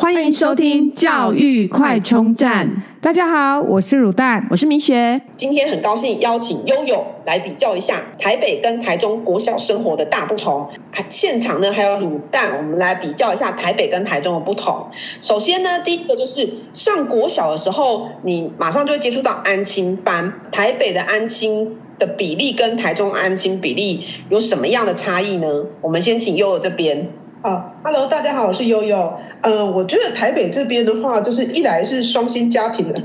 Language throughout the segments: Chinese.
欢迎收听教育快充站。大家好，我是乳蛋，我是明学。今天很高兴邀请悠悠来比较一下台北跟台中国小生活的大不同。现场呢还有乳蛋，我们来比较一下台北跟台中的不同。首先呢，第一个就是上国小的时候，你马上就会接触到安亲班。台北的安亲的比例跟台中安亲比例有什么样的差异呢？我们先请悠悠这边。好，Hello，大家好，我是悠悠。呃，我觉得台北这边的话，就是一来是双薪家庭的。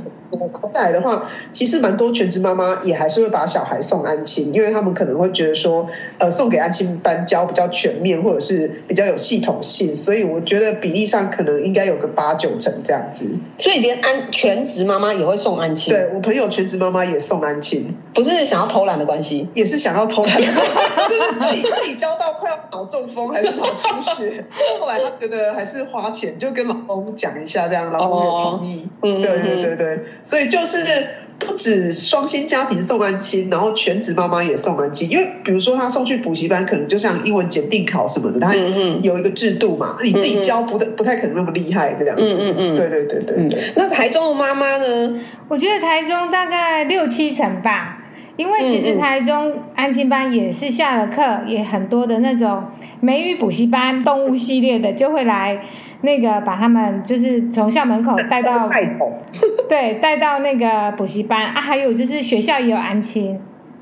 再来的话，其实蛮多全职妈妈也还是会把小孩送安亲，因为他们可能会觉得说，呃，送给安亲班教比较全面，或者是比较有系统性，所以我觉得比例上可能应该有个八九成这样子。所以连安全职妈妈也会送安亲？对，我朋友全职妈妈也送安亲，不是想要偷懒的关系，也是想要偷懒，就是自己自己教到快要脑中风还是脑出血，后来他觉得还是花钱，就跟老公讲一下，这样老公也同意。嗯、哦，对对对对。所以就是不止双薪家庭送安亲，然后全职妈妈也送安亲。因为比如说他送去补习班，可能就像英文检定考什么的，他有一个制度嘛，你自己教不太不太可能那么厉害这样子。嗯嗯嗯，对对对对对。那台中的妈妈呢？我觉得台中大概六七成吧，因为其实台中安亲班也是下了课，也很多的那种美语补习班、动物系列的就会来。那个把他们就是从校门口带到，对，带到那个补习班。啊，还有就是学校也有安亲，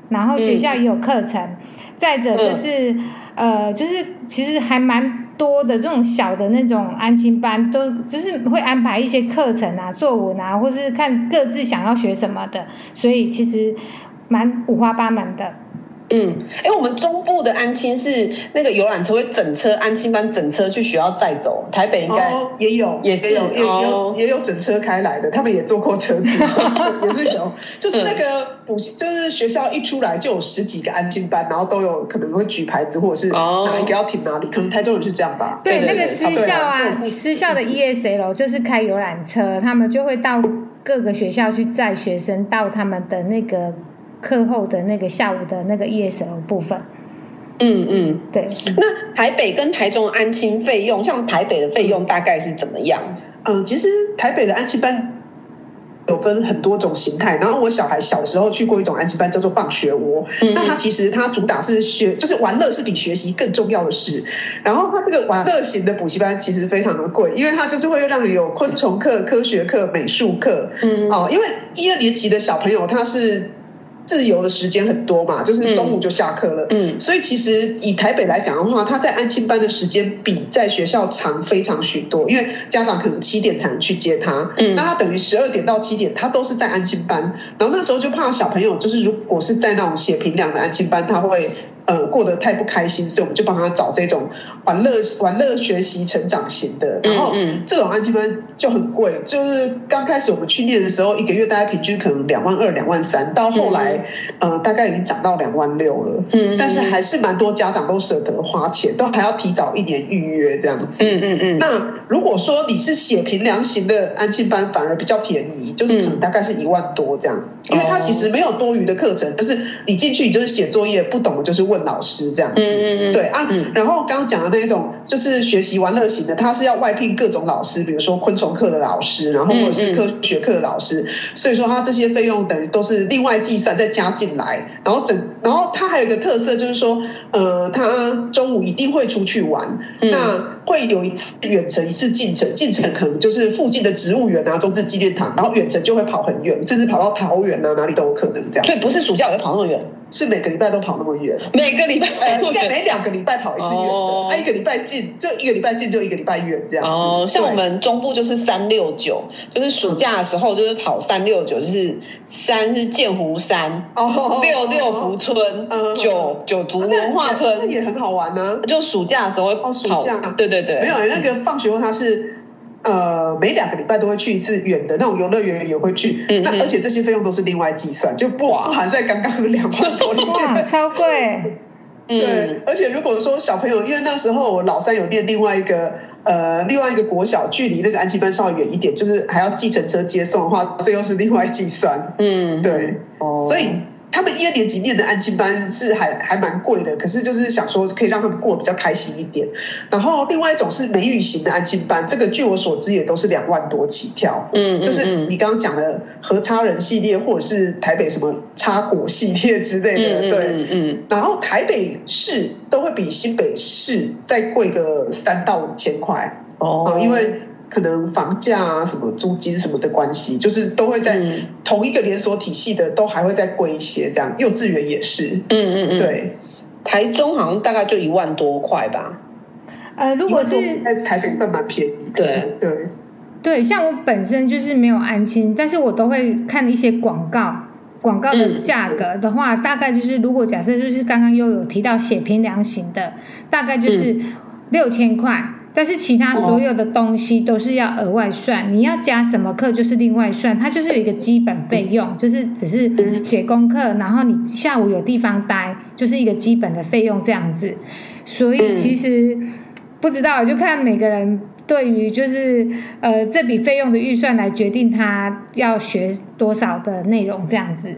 然后学校也有课程，嗯、再者就是、嗯、呃，就是其实还蛮多的这种小的那种安亲班，都就是会安排一些课程啊、作文啊，或是看各自想要学什么的，所以其实蛮五花八门的。嗯，哎，我们中部的安亲是那个游览车会整车安亲班整车去学校载走，台北应该、哦、也有，也是有，也有也有整车开来的，他们也坐过车子，也是有，就是那个补习，就是学校一出来就有十几个安亲班，然后都有可能会举牌子，或者是哪一个要停哪里，可能台中人是这样吧？对，那个私校啊，啊私校的 ESL 就是开游览车，他们就会到各个学校去载学生到他们的那个。课后的那个下午的那个 ESL 部分，嗯嗯，对。那台北跟台中安亲费用，像台北的费用大概是怎么样？嗯，其实台北的安亲班有分很多种形态。然后我小孩小时候去过一种安亲班，叫做放学窝。嗯。那它其实它主打是学，就是玩乐是比学习更重要的事。然后它这个玩乐型的补习班其实非常的贵，因为它就是会让你有昆虫课、科学课、美术课。嗯。哦，因为一二年级的小朋友他是。自由的时间很多嘛，就是中午就下课了。嗯，所以其实以台北来讲的话，他在安亲班的时间比在学校长非常许多，因为家长可能七点才能去接他。嗯，那他等于十二点到七点，他都是在安亲班。然后那时候就怕小朋友，就是如果是在那种写评量的安亲班，他会。呃，过得太不开心，所以我们就帮他找这种玩乐、玩乐学习成长型的。然后，这种安亲班就很贵，就是刚开始我们去念的时候，一个月大概平均可能两万二、两万三，到后来，呃，大概已经涨到两万六了。嗯，但是还是蛮多家长都舍得花钱，都还要提早一年预约这样子。嗯嗯嗯。那如果说你是写平量型的安亲班，反而比较便宜，就是可能大概是一万多这样，因为它其实没有多余的课程，就是你进去你就是写作业，不懂的就是。问老师这样子，嗯、对啊，嗯、然后刚刚讲的那一种就是学习玩乐型的，他是要外聘各种老师，比如说昆虫课的老师，然后或者是科学课的老师，所以说他这些费用等于都是另外计算再加进来，然后整，然后他还有一个特色就是说，呃，他中午一定会出去玩，嗯、那。会有一次远程，一次近程。近程可能就是附近的植物园啊、中正纪念堂，然后远程就会跑很远，甚至跑到桃园啊，哪里都有可能这样。所以不是暑假我就跑那么远，是每个礼拜都跑那么远。每个礼拜，呃，应该每两个礼拜跑一次远的。哦、啊，一个礼拜近就一个礼拜近，就一个礼拜远这样子。哦，像我们中部就是三六九，就是暑假的时候就是跑三六九，就是三是剑湖山，哦，六六福村，嗯九九族文化村，那也很好玩呢、啊。就暑假的时候会跑，哦、暑假对。对对，没有那个放学后他是呃每两个礼拜都会去一次远的那种游乐园也会去，嗯、那而且这些费用都是另外计算，就不含在刚刚的两万多里面。哇，超贵！对，嗯、而且如果说小朋友，因为那时候我老三有念另外一个呃另外一个国小，距离那个安亲班稍微远一点，就是还要计程车接送的话，这又是另外计算。嗯，对，哦，所以。他们一二年级念的安亲班是还还蛮贵的，可是就是想说可以让他们过得比较开心一点。然后另外一种是美语型的安亲班，这个据我所知也都是两万多起跳。嗯，就是你刚刚讲的和差人系列，或者是台北什么差果系列之类的，对，嗯，嗯。然后台北市都会比新北市再贵个三到五千块哦，因为。可能房价啊、什么租金什么的关系，就是都会在同一个连锁体系的，都还会再贵一些。这样，幼稚园也是。嗯嗯嗯。对，台中好像大概就一万多块吧。呃，如果是在台北算蛮便宜。对对对，像我本身就是没有安心，但是我都会看一些广告，广告的价格的话，嗯、大概就是如果假设就是刚刚又有提到写平量型的，大概就是六千块。嗯但是其他所有的东西都是要额外算，你要加什么课就是另外算，它就是有一个基本费用，就是只是写功课，然后你下午有地方待，就是一个基本的费用这样子。所以其实不知道，就看每个人对于就是呃这笔费用的预算来决定他要学多少的内容这样子。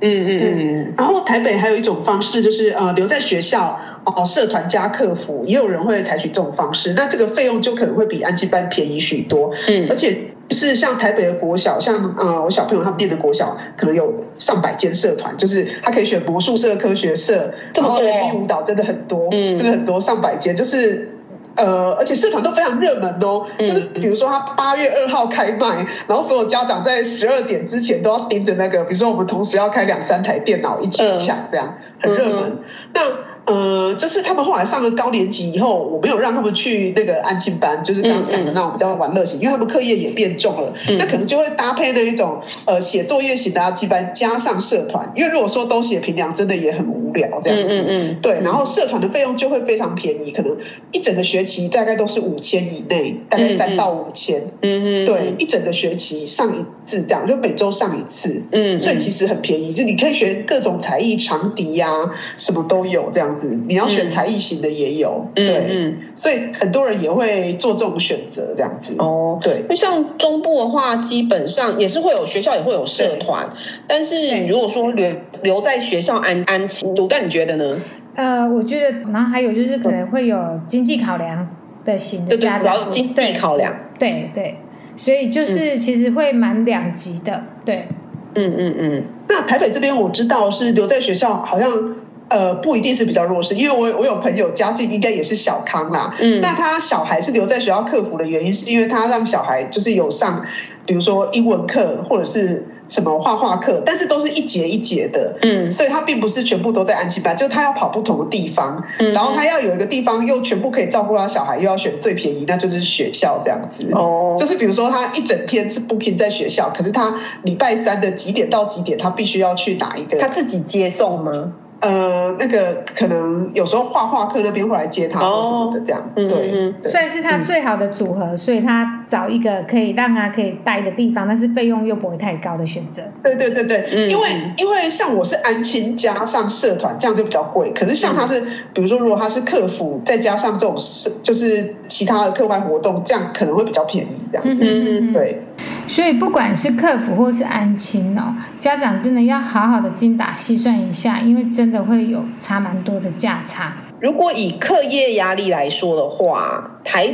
嗯嗯嗯。然后台北还有一种方式就是呃留在学校。哦，社团加客服，也有人会采取这种方式，那这个费用就可能会比安亲班便宜许多。嗯，而且就是像台北的国小，像呃我小朋友他们念的国小，可能有上百间社团，就是他可以选魔术社、科学社，这么多，然后舞蹈真的很多，嗯，真的很多上百间，就是呃，而且社团都非常热门哦，就是比如说他八月二号开卖，然后所有家长在十二点之前都要盯着那个，比如说我们同时要开两三台电脑一起抢，这样很热门。那呃，就是他们后来上了高年级以后，我没有让他们去那个安静班，就是刚刚讲的那种比较玩乐型，嗯嗯，因为他们课业也变重了，嗯、那可能就会搭配那一种呃写作业型的班，加上社团，因为如果说都写平量，真的也很无聊这样子。嗯嗯，嗯对，然后社团的费用就会非常便宜，可能一整个学期大概都是五千以内，大概三到五千。嗯嗯，对，一整个学期上一次这样，就每周上一次。嗯，所以其实很便宜，就你可以学各种才艺，长笛呀、啊，什么都有这样。你要选才艺型的也有，嗯、对，嗯、所以很多人也会做这种选择，这样子。哦，对，就像中部的话，基本上也是会有学校也会有社团，但是如果说留留在学校安安亲，卢但你觉得呢？呃，我觉得，然后还有就是可能会有经济考量的型的家长，主要经济考量，对对，所以就是其实会蛮两极的，对，嗯嗯嗯。那台北这边我知道是留在学校，好像。呃，不一定是比较弱势，因为我我有朋友家境应该也是小康啦。嗯，那他小孩是留在学校克服的原因，是因为他让小孩就是有上，比如说英文课或者是什么画画课，但是都是一节一节的。嗯，所以他并不是全部都在安亲班，就他要跑不同的地方，嗯，然后他要有一个地方又全部可以照顾他小孩，又要选最便宜，那就是学校这样子。哦，就是比如说他一整天是 booking 在学校，可是他礼拜三的几点到几点，他必须要去打一个，他自己接送吗？呃，那个可能有时候画画课那边会来接他或什么的，这样、哦、对，算是他最好的组合，嗯、所以他找一个可以让他可以待的地方，但是费用又不会太高的选择。对对对对，嗯、因为因为像我是安亲加上社团，这样就比较贵。可是像他是，嗯、比如说如果他是客服，再加上这种是就是其他的课外活动，这样可能会比较便宜，这样子。嗯嗯对。所以不管是客服或是安亲哦，家长真的要好好的精打细算一下，因为真的会有差蛮多的价差。如果以课业压力来说的话，台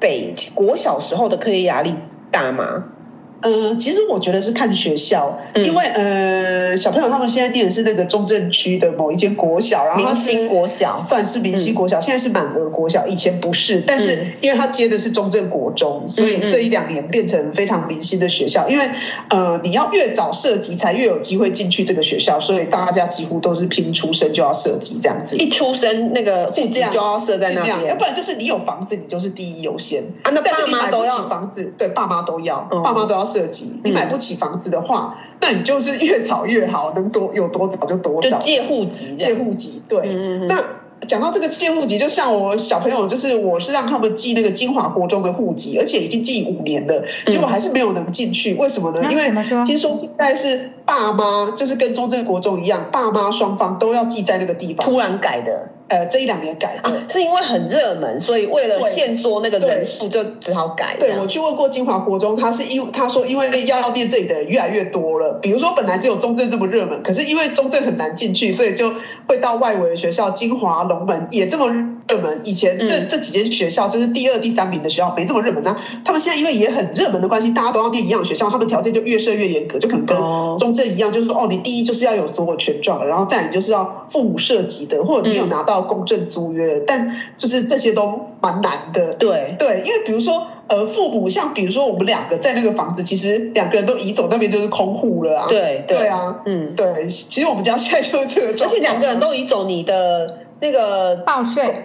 北国小时候的课业压力大吗？呃，其实我觉得是看学校，嗯、因为呃，小朋友他们现在念的是那个中正区的某一间国小，然后明星国小算是明星国小，嗯、现在是满额国小，以前不是，但是因为他接的是中正国中，嗯、所以这一两年变成非常明星的学校。因为呃，你要越早涉及，才越有机会进去这个学校，所以大家几乎都是拼出生就要涉及这样子，一出生那个户籍就要设在那边，要不然就是你有房子，你就是第一优先啊。那爸妈都要房子，对，爸妈都要，嗯、爸妈都要。设籍，你买不起房子的话，嗯、那你就是越早越好，能多有多早就多早。就借户籍，借户籍，对。那讲到这个借户籍，就像我小朋友，就是我是让他们寄那个金华国中的户籍，而且已经寄五年了，结果还是没有能进去。为什么呢？嗯、因为听说现在是爸妈，就是跟中正国中一样，爸妈双方都要记在那个地方，突然改的。呃这一两年改的，啊，是因为很热门，所以为了限缩那个人数，就只好改。对，我去问过金华国中，他是因他说因为要念这里的人越来越多了，比如说本来只有中正这么热门，可是因为中正很难进去，所以就会到外围的学校，金华、龙门也这么热门。以前这、嗯、这几间学校就是第二、第三名的学校没这么热门，那他们现在因为也很热门的关系，大家都要念一样的学校，他们条件就越设越严格，就可能跟中正一样，就是说哦，你第一就是要有所有权状，然后再你就是要父母涉及的，或者你有拿到公证租约，嗯、但就是这些都蛮难的。对对，因为比如说呃，父母像比如说我们两个在那个房子，其实两个人都移走，那边就是空户了啊。对对，对啊，嗯，对，其实我们家现在就是这个状况，而且两个人都移走，你的。那个报税，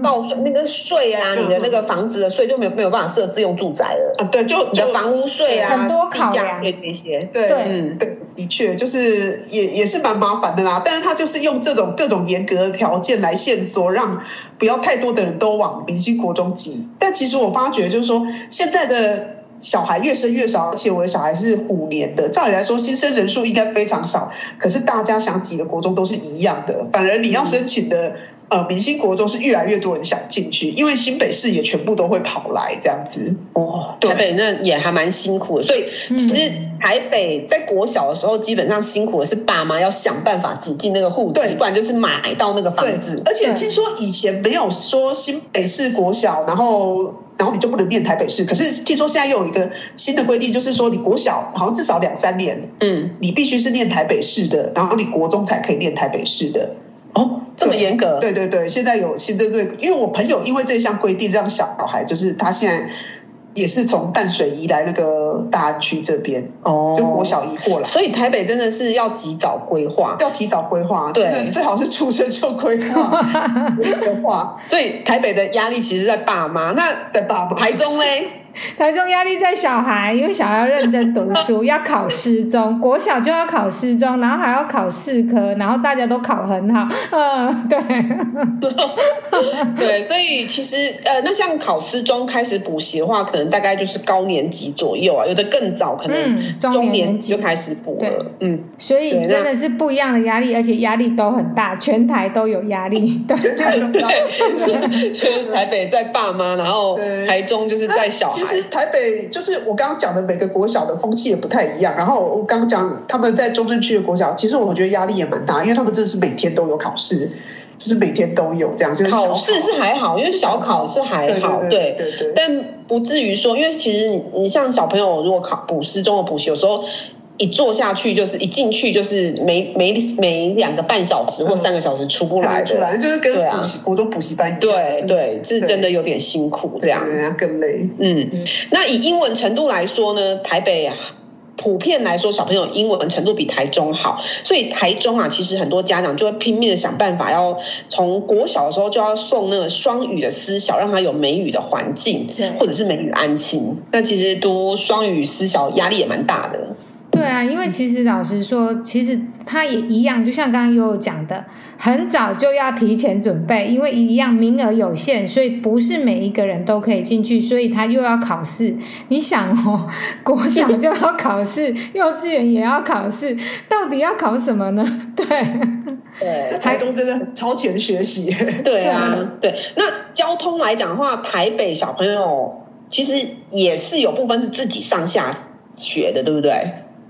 报税那个税啊，你的那个房子的税就没有没有办法设自用住宅了啊。对，就你的房屋税啊，很多考量这些。对，嗯，对，的确就是也也是蛮麻烦的啦。但是他就是用这种各种严格的条件来限缩，让不要太多的人都往明星国中挤。但其实我发觉就是说，现在的。小孩越生越少，而且我的小孩是五年的，照理来说新生人数应该非常少，可是大家想挤的国中都是一样的，反而你要申请的、嗯、呃明星国中是越来越多人想进去，因为新北市也全部都会跑来这样子。哦，台北那也还蛮辛苦的，所以其实台北在国小的时候基本上辛苦的是爸妈要想办法挤进那个户籍，不然就是买到那个房子。而且听说以前没有说新北市国小，然后。然后你就不能念台北市，可是听说现在又有一个新的规定，就是说你国小好像至少两三年，嗯，你必须是念台北市的，然后你国中才可以念台北市的。哦，这么严格？对对对，现在有新针对，因为我朋友因为这项规定，让小孩就是他现在。也是从淡水移来那个大安区这边哦，就国小移过来，所以台北真的是要及早规划，要提早规划，对，最好是出生就规划 规划。所以台北的压力其实在爸妈，那在爸妈，台中嘞？台中压力在小孩，因为小孩要认真读书，要考师中，国小就要考师中，然后还要考四科，然后大家都考很好，嗯，对，对，所以其实呃，那像考师中开始补习的话，可能大概就是高年级左右啊，有的更早，可能中年级。就开始补了，嗯，所以真的是不一样的压力，而且压力都很大，全台都有压力，对，全台北在爸妈，然后台中就是在小孩。其实台北就是我刚刚讲的每个国小的风气也不太一样。然后我刚刚讲他们在中正区的国小，其实我觉得压力也蛮大，因为他们真的是每天都有考试，就是每天都有这样。就是考，考试是还好，因为小考是还好，对对，对，对，对，但不至于说，因为其实你你像小朋友如果考补师中的补习，有时候。一坐下去就是一进去就是每每每两个半小时或三个小时出不来的，出来就是跟补习国中补习班一样，对对，是真的有点辛苦这样，人家更累。嗯，那以英文程度来说呢，台北啊，普遍来说小朋友英文程度比台中好，所以台中啊，其实很多家长就会拼命的想办法，要从国小的时候就要送那个双语的私小，让他有美语的环境，或者是美语安亲。那其实读双语私小压力也蛮大的。对啊，因为其实老实说，其实他也一样，就像刚刚悠悠讲的，很早就要提前准备，因为一样名额有限，所以不是每一个人都可以进去，所以他又要考试。你想哦，国小就要考试，幼稚园也要考试，到底要考什么呢？对，对，台中真的很超前学习。对啊，对。那交通来讲的话，台北小朋友其实也是有部分是自己上下学的，对不对？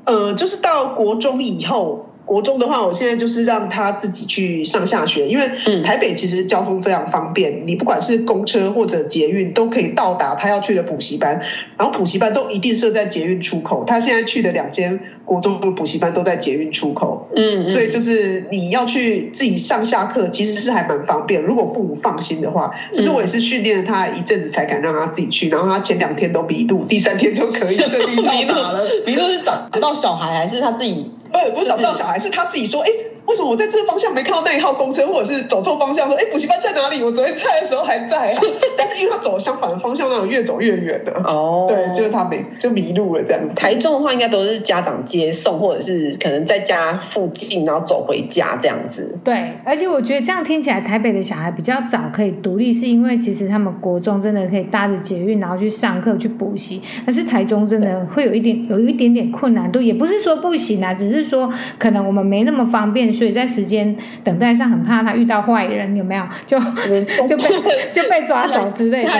呃，就是到国中以后，国中的话，我现在就是让他自己去上下学，因为台北其实交通非常方便，你不管是公车或者捷运都可以到达他要去的补习班，然后补习班都一定设在捷运出口。他现在去的两间国中的补习班都在捷运出口，嗯，所以就是你要去自己上下课，其实是还蛮方便。如果父母放心的话，其实我也是训练了他一阵子才敢让他自己去，然后他前两天都迷路，第三天就可以顺利到达了。迷路是找不到小孩还是他自己？不，是找不到小孩，是他自己说，哎。为什么我在这个方向没看到那一号公车，或者是走错方向？说，哎，补习班在哪里？我昨天在的时候还在啊，但是因为他走了相反的方向，那种越走越远的。哦，对，就是他没就迷路了这样。台中的话，应该都是家长接送，或者是可能在家附近，然后走回家这样子。对，而且我觉得这样听起来，台北的小孩比较早可以独立，是因为其实他们国中真的可以搭着捷运，然后去上课去补习。但是台中真的会有一点有一点点困难度，也不是说不行啊，只是说可能我们没那么方便。所以在时间等待上很怕他遇到坏人，有没有？就就被 就被抓走之类的。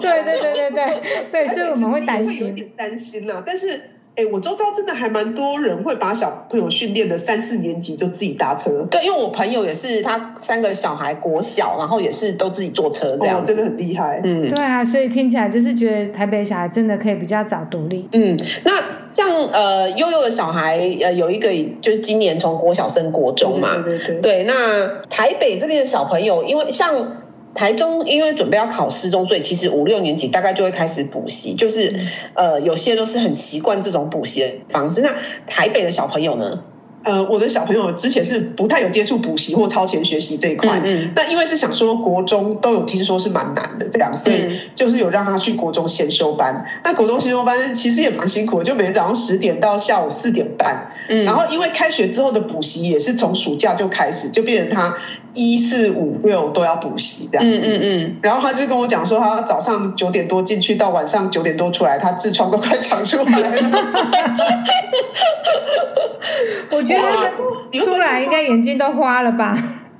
对对对对对 对，所以我们会担心，担心呐，但是。哎，我周遭真的还蛮多人会把小朋友训练的三四年级就自己搭车。对，因为我朋友也是，他三个小孩国小，然后也是都自己坐车这样，真的很厉害。嗯，对啊，所以听起来就是觉得台北小孩真的可以比较早独立。嗯，那像呃悠悠的小孩呃有一个就是今年从国小升国中嘛，对对对。对，那台北这边的小朋友，因为像。台中因为准备要考四中，所以其实五六年级大概就会开始补习，就是呃有些都是很习惯这种补习的方式。那台北的小朋友呢？呃，我的小朋友之前是不太有接触补习或超前学习这一块，嗯，那因为是想说国中都有听说是蛮难的这样，所以就是有让他去国中先修班。那国中先修班其实也蛮辛苦的，就每天早上十点到下午四点半，嗯，然后因为开学之后的补习也是从暑假就开始，就变成他。一四五六都要补习这样子，嗯嗯嗯，然后他就跟我讲说，他早上九点多进去，到晚上九点多出来，他痔疮都快长出来了。我觉得出来应该眼睛都花了吧？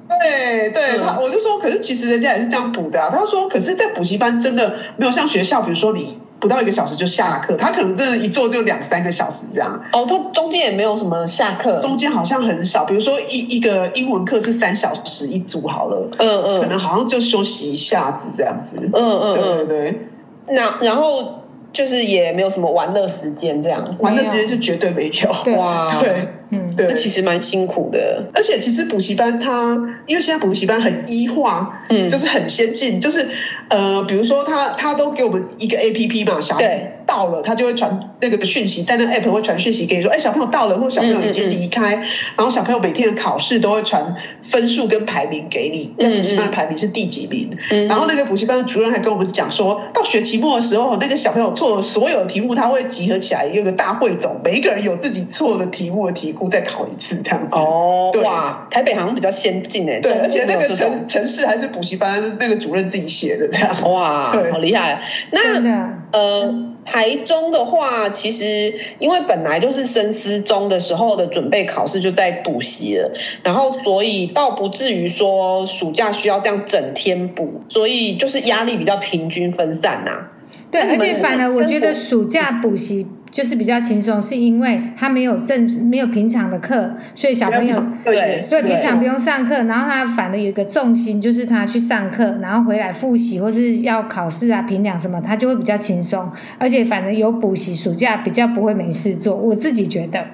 对对，他我就说，可是其实人家也是这样补的啊。他说，可是，在补习班真的没有像学校，比如说你。不到一个小时就下课，他可能真的一坐就两三个小时这样。哦，他中间也没有什么下课，中间好像很少。比如说一一个英文课是三小时一组好了，嗯嗯，可能好像就休息一下子这样子。嗯嗯，对对对。那然后就是也没有什么玩乐时间这样，玩乐时间是绝对没有。哇，对。嗯，对，那其实蛮辛苦的，而且其实补习班它，因为现在补习班很医化，嗯，就是很先进，就是呃，比如说他他都给我们一个 APP 嘛，小孩子到了，他就会传那个讯息，在那个 APP 会传讯息给你说，哎，小朋友到了，或小朋友已经离开，嗯。嗯嗯，然后小朋友每天的考试都会传分数跟排名给你，那补习班的排名是第几名，嗯。嗯，然后那个补习班的主任还跟我们讲说，到学期末的时候，那个小朋友错了所有的题目，他会集合起来有个大汇总，每一个人有自己错的题目的题库。再考一次这样。子哦，哇，台北好像比较先进哎，对，而且那个城城市还是补习班那个主任自己写的这样，哇，对，好厉害。那呃，台中的话，其实因为本来就是升私中的时候的准备考试就在补习了，然后所以倒不至于说暑假需要这样整天补，所以就是压力比较平均分散呐、啊。对，而且反而我觉得暑假补习。就是比较轻松，是因为他没有正没有平常的课，所以小朋友对对平常不用上课，然后他反而有一个重心，就是他去上课，然后回来复习或是要考试啊、评量什么，他就会比较轻松，而且反正有补习，暑假比较不会没事做，我自己觉得。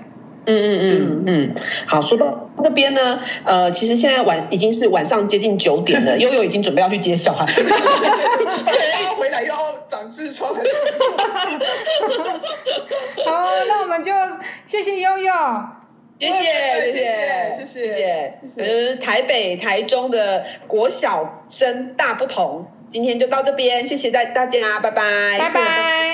嗯嗯嗯嗯，好，说到这边呢，呃，其实现在晚已经是晚上接近九点了，悠悠已经准备要去接小孩，要回来又要长痔疮。好，那我们就谢谢悠悠，谢谢谢谢谢谢，呃，台北、台中的国小生大不同。今天就到这边，谢谢大大家，拜拜，拜拜。